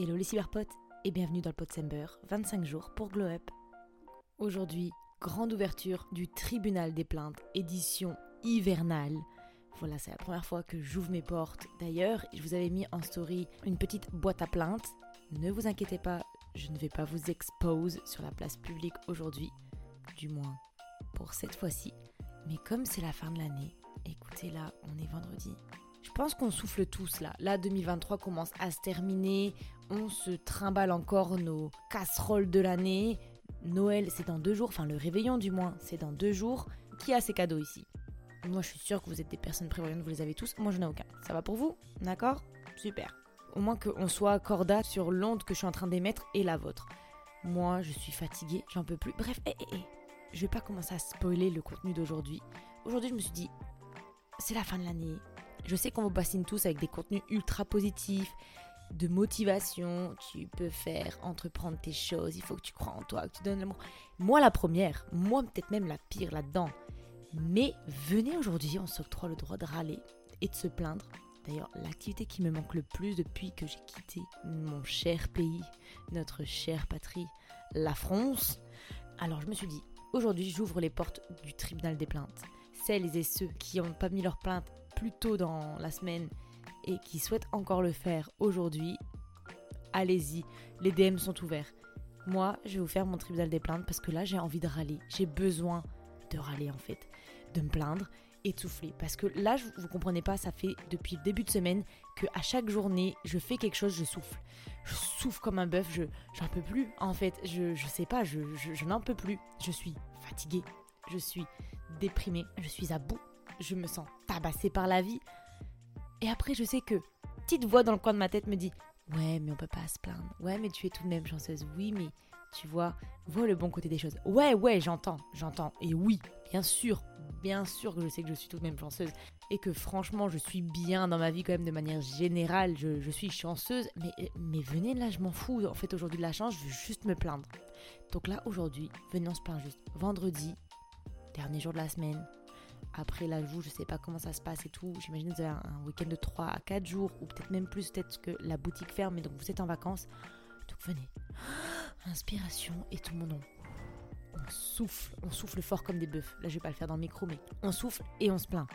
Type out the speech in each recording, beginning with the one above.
Hello les cyberpotes et bienvenue dans le Potsember, 25 jours pour Glow Up. Aujourd'hui, grande ouverture du tribunal des plaintes, édition hivernale. Voilà, c'est la première fois que j'ouvre mes portes. D'ailleurs, je vous avais mis en story une petite boîte à plaintes. Ne vous inquiétez pas, je ne vais pas vous expose sur la place publique aujourd'hui, du moins pour cette fois-ci. Mais comme c'est la fin de l'année, écoutez là, on est vendredi. Je pense qu'on souffle tous là. Là, 2023 commence à se terminer. On se trimballe encore nos casseroles de l'année. Noël, c'est dans deux jours. Enfin, le réveillon du moins, c'est dans deux jours. Qui a ses cadeaux ici? Moi, je suis sûre que vous êtes des personnes prévoyantes, vous les avez tous. Moi, je n'ai aucun. Ça va pour vous? D'accord? Super. Au moins qu'on soit cordat sur l'onde que je suis en train d'émettre et la vôtre. Moi, je suis fatiguée, j'en peux plus. Bref, hé, hé, hé. Je vais pas commencer à spoiler le contenu d'aujourd'hui. Aujourd'hui, je me suis dit, c'est la fin de l'année. Je sais qu'on vous bassine tous avec des contenus ultra positifs, de motivation. Tu peux faire, entreprendre tes choses. Il faut que tu crois en toi, que tu donnes l'amour. Moi, la première, moi, peut-être même la pire là-dedans. Mais venez aujourd'hui, on s'octroie le droit de râler et de se plaindre. D'ailleurs, l'activité qui me manque le plus depuis que j'ai quitté mon cher pays, notre chère patrie, la France. Alors je me suis dit, aujourd'hui j'ouvre les portes du tribunal des plaintes. Celles et ceux qui n'ont pas mis leur plainte plus tôt dans la semaine et qui souhaitent encore le faire aujourd'hui, allez-y, les DM sont ouverts. Moi, je vais vous faire mon tribunal des plaintes parce que là, j'ai envie de râler. J'ai besoin de râler en fait, de me plaindre souffler. Parce que là, vous ne comprenez pas, ça fait depuis le début de semaine que à chaque journée, je fais quelque chose, je souffle. Je souffle comme un bœuf, je j'en peux plus. En fait, je, je sais pas, je, je, je n'en peux plus. Je suis fatiguée, je suis déprimée, je suis à bout je me sens tabassée par la vie. Et après, je sais que petite voix dans le coin de ma tête me dit Ouais, mais on peut pas se plaindre. Ouais, mais tu es tout de même chanceuse. Oui, mais tu vois, vois le bon côté des choses. Ouais, ouais, j'entends, j'entends. Et oui, bien sûr, bien sûr que je sais que je suis tout de même chanceuse. Et que franchement, je suis bien dans ma vie quand même de manière générale. Je, suis chanceuse. Mais, mais venez là, je m'en fous. En fait, aujourd'hui de la chance, je veux juste me plaindre. Donc là, aujourd'hui, venez, on se plaint juste. Vendredi, dernier jour de la semaine, après là, vous, je sais pas comment ça se passe et tout. J'imagine que vous avez un week-end de 3 à 4 jours ou peut-être même plus, peut-être que la boutique ferme et donc vous êtes en vacances. Donc venez. Inspiration et tout le monde on souffle, on souffle fort comme des bœufs. Là, je vais pas le faire dans le micro, mais on souffle et on se plaint.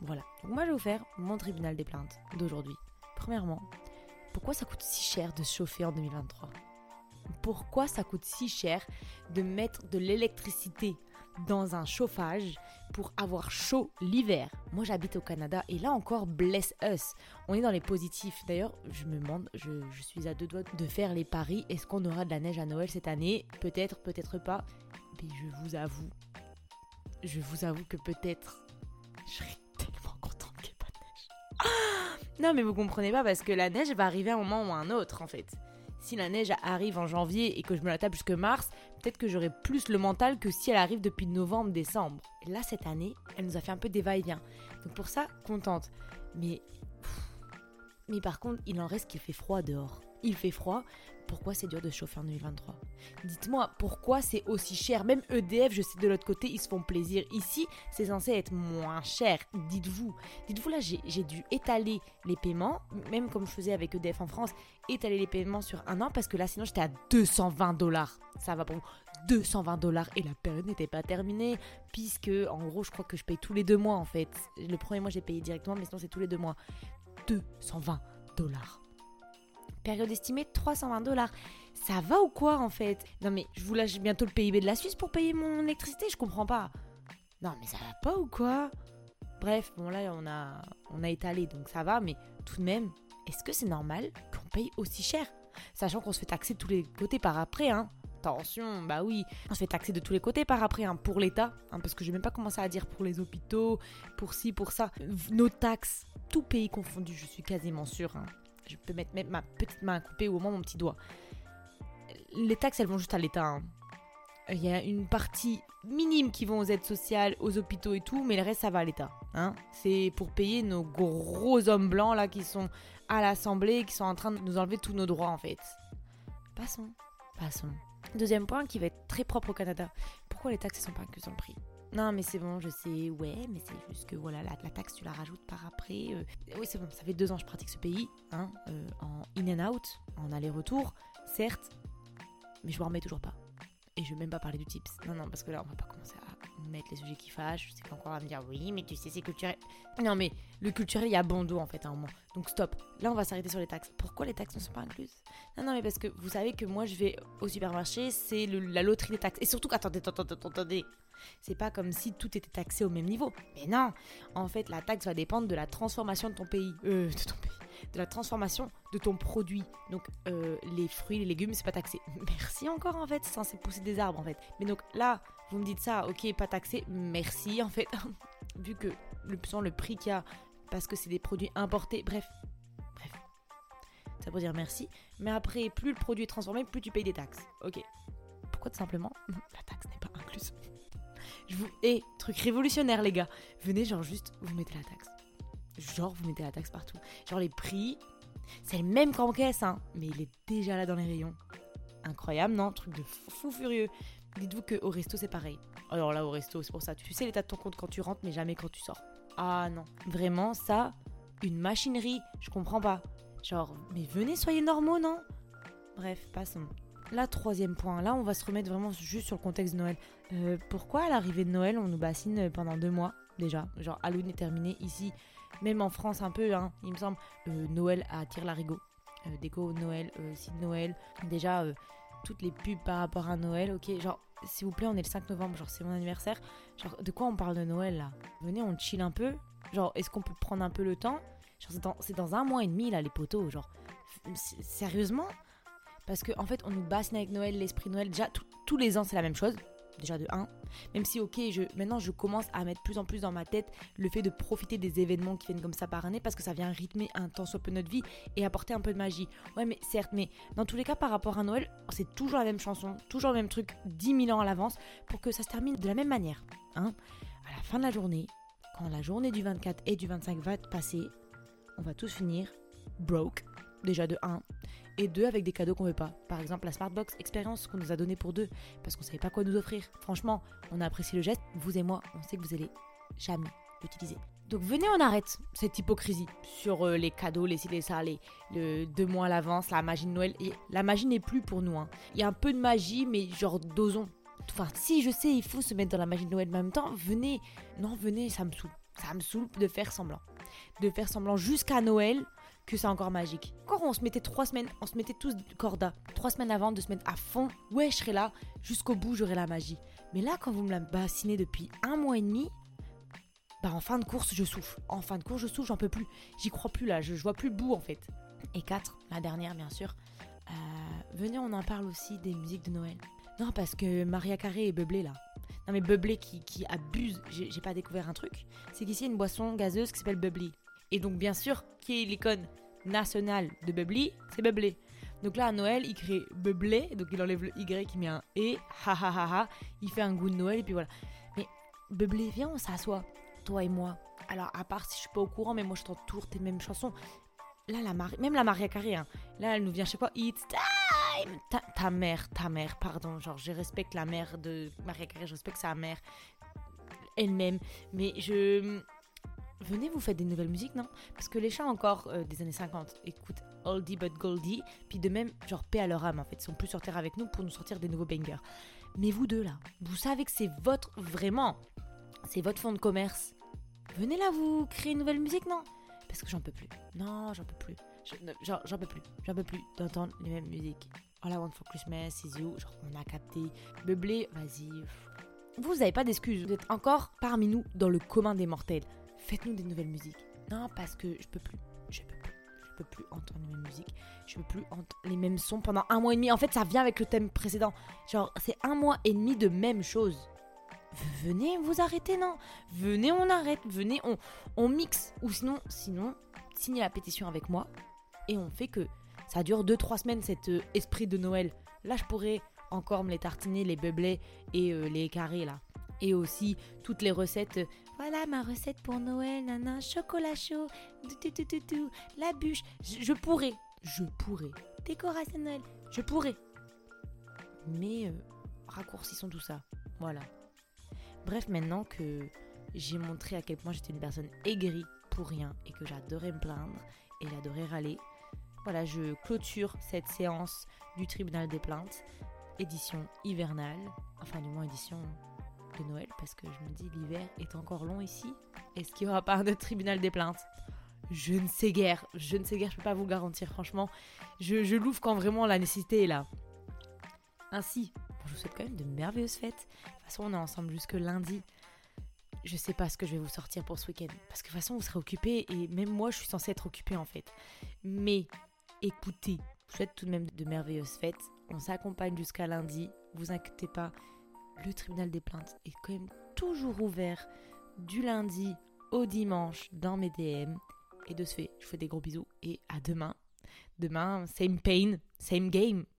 Voilà. Donc moi, je vais vous faire mon tribunal des plaintes d'aujourd'hui. Premièrement, pourquoi ça coûte si cher de se chauffer en 2023 Pourquoi ça coûte si cher de mettre de l'électricité dans un chauffage pour avoir chaud l'hiver. Moi j'habite au Canada et là encore bless us. On est dans les positifs. D'ailleurs, je me demande, je, suis à deux doigts de faire les paris. Est-ce qu'on aura de la neige à Noël cette année? Peut-être, peut-être pas. Mais je vous avoue, je vous avoue que peut-être, je serais tellement contente qu'il n'y ait pas de neige. non mais vous comprenez pas parce que la neige va arriver à un moment ou à un autre en fait si la neige arrive en janvier et que je me la tape jusque mars, peut-être que j'aurai plus le mental que si elle arrive depuis novembre, décembre. Là, cette année, elle nous a fait un peu des va-et-vient. Donc pour ça, contente. Mais. Mais par contre, il en reste qu'il fait froid dehors. Il fait froid, pourquoi c'est dur de chauffer en 2023 Dites-moi, pourquoi c'est aussi cher? Même EDF, je sais de l'autre côté, ils se font plaisir. Ici, c'est censé être moins cher. Dites-vous. Dites-vous là, j'ai dû étaler les paiements, même comme je faisais avec EDF en France, étaler les paiements sur un an parce que là, sinon, j'étais à 220 dollars. Ça va pour 220 dollars et la période n'était pas terminée puisque, en gros, je crois que je paye tous les deux mois en fait. Le premier mois, j'ai payé directement, mais sinon, c'est tous les deux mois. 220 dollars période estimée 320 dollars. Ça va ou quoi en fait? Non mais je vous lâche bientôt le PIB de la Suisse pour payer mon électricité, je comprends pas. Non mais ça va pas ou quoi? Bref, bon là on a, on a étalé donc ça va, mais tout de même, est-ce que c'est normal qu'on paye aussi cher? Sachant qu'on se fait taxer de tous les côtés par après, hein Attention, bah oui, on se fait taxer de tous les côtés par après, hein, pour l'État, hein, parce que je vais même pas commencer à dire pour les hôpitaux, pour ci, pour ça. Nos taxes, tout pays confondu, je suis quasiment sûre, hein, je peux mettre ma petite main à couper ou au moins mon petit doigt. Les taxes, elles vont juste à l'État. Hein. Il y a une partie minime qui vont aux aides sociales, aux hôpitaux et tout, mais le reste, ça va à l'État. Hein. C'est pour payer nos gros hommes blancs là qui sont à l'Assemblée, qui sont en train de nous enlever tous nos droits en fait. Passons, passons. Deuxième point qui va être très propre au Canada. Pourquoi les taxes ne sont pas incluses dans le prix? Non, mais c'est bon, je sais, ouais, mais c'est juste que voilà, la, taxe, tu la rajoutes par après. euh. Oui, c'est bon, ça fait deux ans que je pratique ce pays, hein, euh, en in and out, en aller-retour, certes, mais je m'en remets toujours pas. Et je vais même pas parler du tips. Non, non, parce que là, on va pas commencer à mettre les sujets qui fâchent. Je sais qu'encore à me dire, oui, mais tu sais, c'est culturel. Non, mais le culturel, il y a bon en fait à un moment. Donc stop. Là, on va s'arrêter sur les taxes. Pourquoi les taxes ne sont pas incluses? Non, non, mais parce que vous savez que moi, je vais au supermarché, c'est la loterie des taxes. Et surtout, attendez, attendez, attendez. C'est pas comme si tout était taxé au même niveau. Mais non En fait, la taxe va dépendre de la transformation de ton pays. Euh, de ton pays. De la transformation de ton produit. Donc, euh, les fruits, les légumes, c'est pas taxé. Merci encore, en fait. C'est censé pousser des arbres, en fait. Mais donc là, vous me dites ça, ok, pas taxé. Merci, en fait. Vu que le, le prix qu'il y a, parce que c'est des produits importés. Bref. Bref. Ça pour dire merci. Mais après, plus le produit est transformé, plus tu payes des taxes. Ok. Pourquoi tout simplement la taxe? Je vous. Et truc révolutionnaire, les gars. Venez, genre, juste, vous mettez la taxe. Genre, vous mettez la taxe partout. Genre, les prix, c'est le même qu'en caisse, hein. Mais il est déjà là dans les rayons. Incroyable, non? Truc de fou furieux. Dites-vous qu'au resto, c'est pareil. Alors là, au resto, c'est pour ça. Tu sais l'état de ton compte quand tu rentres, mais jamais quand tu sors. Ah non. Vraiment, ça, une machinerie, je comprends pas. Genre, mais venez, soyez normaux, non? Bref, passons. Là, troisième point. Là, on va se remettre vraiment juste sur le contexte de Noël. Euh, pourquoi à l'arrivée de Noël, on nous bassine pendant deux mois déjà? Genre, Halloween est terminé ici, même en France un peu, hein, il me semble. Euh, Noël à Tire-Larigot. Euh, déco Noël, euh, site Noël. Déjà, toutes les pubs par rapport à Noël, ok Genre, s'il vous plaît, on est le 5 novembre, genre, c'est mon anniversaire. Genre, de quoi on parle de Noël là? Venez, on chill un peu. Genre, est-ce qu'on peut prendre un peu le temps? Genre, c'est dans, dans un mois et demi là, les poteaux. Genre, sérieusement? Parce qu'en en fait, on nous bassine avec Noël, l'esprit Noël. Déjà, tous les ans, c'est la même chose. Déjà de 1. Même si, ok, je, maintenant, je commence à mettre plus en plus dans ma tête le fait de profiter des événements qui viennent comme ça par année parce que ça vient rythmer un temps soit peu notre vie et apporter un peu de magie. Ouais, mais certes, mais dans tous les cas, par rapport à Noël, c'est toujours la même chanson, toujours le même truc, 10 000 ans à l'avance pour que ça se termine de la même manière. Hein à la fin de la journée, quand la journée du 24 et du 25 va passer, on va tous finir broke, déjà de 1, et 2 avec des cadeaux qu'on veut pas. Par exemple, la Smartbox Experience qu'on nous a donné pour deux, parce qu'on savait pas quoi nous offrir. Franchement, on a apprécié le geste, vous et moi, on sait que vous allez jamais l'utiliser. Donc venez, on arrête cette hypocrisie sur euh, les cadeaux, les les ça, les, le deux mois à l'avance, la magie de Noël. Et la magie n'est plus pour nous. hein. Il y a un peu de magie, mais genre dosons. Enfin, si je sais, il faut se mettre dans la magie de Noël, en même temps, venez. Non, venez, ça me saoule. Ça me saoule de faire semblant. De faire semblant jusqu'à Noël que c'est encore magique. Quand on se mettait trois semaines, on se mettait tous corda. Trois semaines avant de se mettre à fond, ouais, je serai là. Jusqu'au bout, j'aurai la magie. Mais là, quand vous me la bassinez depuis un mois et demi, bah en fin de course, je souffle. En fin de course, je souffle, j'en peux plus. J'y crois plus là, je, vois plus le bout en fait. Et 4, la dernière bien sûr. Euh, venez, on en parle aussi des musiques de Noël. Non, parce que Maria Carré est beublé là. Non, mais beublé qui, qui abuse. J'ai pas découvert un truc. C'est qu'ici, il y a une boisson gazeuse qui s'appelle Bubbly. Et donc, bien sûr, qui est l'icône nationale de Bubbly C'est Bubbly. Donc là, à Noël, il crée Bubbly. Donc, il enlève le Y, il met un E. Ha ha ha ha. Il fait un goût de Noël, et puis voilà. Mais Bubbly, viens, on s'assoit. Toi et moi. Alors, à part si je suis pas au courant, mais moi, je tente toujours tes mêmes chansons. Là, la même la Maria Carré, hein. là, elle nous vient, je sais pas, It's time ta, ta mère, ta mère, pardon, genre, je respecte la mère de Maria Carré, je respecte sa mère elle-même, mais je... Venez, vous faites des nouvelles musiques, non? Parce que les chats encore euh, des années 50 écoutent Oldie but Goldie, puis de même, genre, paix à leur âme, en fait, ils sont plus sur terre avec nous pour nous sortir des nouveaux bangers. Mais vous deux, là, vous savez que c'est votre, vraiment, c'est votre fond de commerce. Venez là, vous créer une nouvelle musique, non? Parce que j'en peux plus. Non, j'en peux plus. J'en peux plus. J'en peux plus d'entendre les mêmes musiques. All I want for Christmas is you. Genre, on a capté. Beublé, vas-y. Vous n'avez pas d'excuses. Vous êtes encore parmi nous dans le commun des mortels. Faites-nous des nouvelles musiques. Non, parce que je peux plus. Je peux plus. Je peux plus entendre les mêmes musiques. Je peux plus entendre les mêmes sons pendant un mois et demi. En fait, ça vient avec le thème précédent. Genre, c'est un mois et demi de même chose. Venez vous arrêter, non? Venez, on arrête. Venez, on, on mixe. Ou sinon, sinon, signez la pétition avec moi. Et on fait que ça dure 2-3 semaines, cet euh, esprit de Noël. Là, je pourrais encore me les tartiner, les beublés et euh, les carrés, là. Et aussi toutes les recettes. euh, voilà ma recette pour Noël, nana, chocolat chaud, tout, tout, tout, tout, la bûche. Je, pourrais, je pourrais. Décoration de Noël, je pourrais. Mais euh, raccourcissons tout ça. Voilà. Bref, maintenant que j'ai montré à quel point j'étais une personne aigrie pour rien et que j'adorais me plaindre et j'adorais râler, voilà, je clôture cette séance du tribunal des plaintes, édition hivernale, enfin du moins édition Noël, parce que je me dis l'hiver est encore long ici. Est-ce qu'il n'y aura pas un autre tribunal des plaintes? Je ne sais guère, je ne sais guère, je peux pas vous le garantir, franchement. Je, je l'ouvre quand vraiment la nécessité est là. Ainsi, je vous souhaite quand même de merveilleuses fêtes. De toute façon, on est ensemble jusque lundi. Je sais pas ce que je vais vous sortir pour ce week-end. Parce que de toute façon, vous serez occupés et même moi, je suis censée être occupée en fait. Mais écoutez, je vous souhaite tout de même de merveilleuses fêtes. On s'accompagne jusqu'à lundi. Vous inquiétez pas, le tribunal des plaintes est quand même toujours ouvert du lundi au dimanche dans mes DM. Et de ce fait, je vous fais des gros bisous et à demain. Demain, same pain, same game.